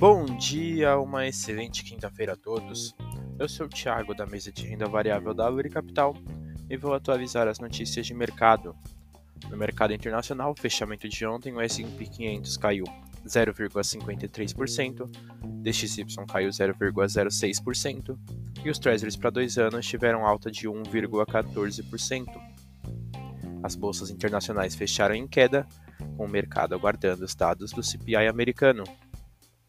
Bom dia, uma excelente quinta-feira a todos. Eu sou o Thiago da mesa de renda variável da Luri Capital e vou atualizar as notícias de mercado. No mercado internacional, fechamento de ontem, o S&P 500 caiu 0,53%, DXY caiu 0,06% e os Treasuries para dois anos tiveram alta de 1,14%. As bolsas internacionais fecharam em queda, com o mercado aguardando os dados do CPI americano.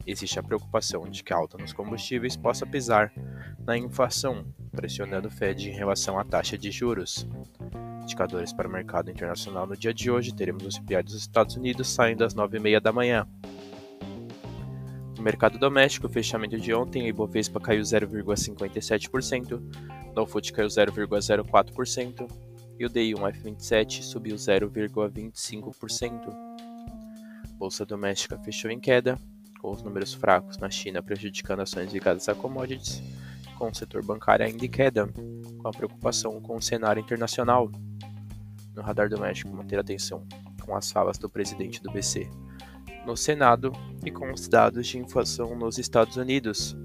Existe a preocupação de que a alta nos combustíveis possa pesar na inflação, pressionando o Fed em relação à taxa de juros. Indicadores para o mercado internacional no dia de hoje, teremos o CPI dos Estados Unidos saindo às 9h30 da manhã. No mercado doméstico, o fechamento de ontem, o Ibovespa caiu 0,57%, o Dow caiu 0,04% e o DI1F27 subiu 0,25%. Bolsa doméstica fechou em queda, com os números fracos na China prejudicando ações ligadas a commodities, com o setor bancário ainda em queda, com a preocupação com o cenário internacional. No radar doméstico, manter atenção com as falas do presidente do BC no Senado e com os dados de inflação nos Estados Unidos.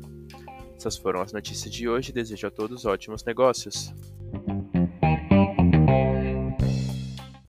Essas foram as notícias de hoje. Desejo a todos ótimos negócios.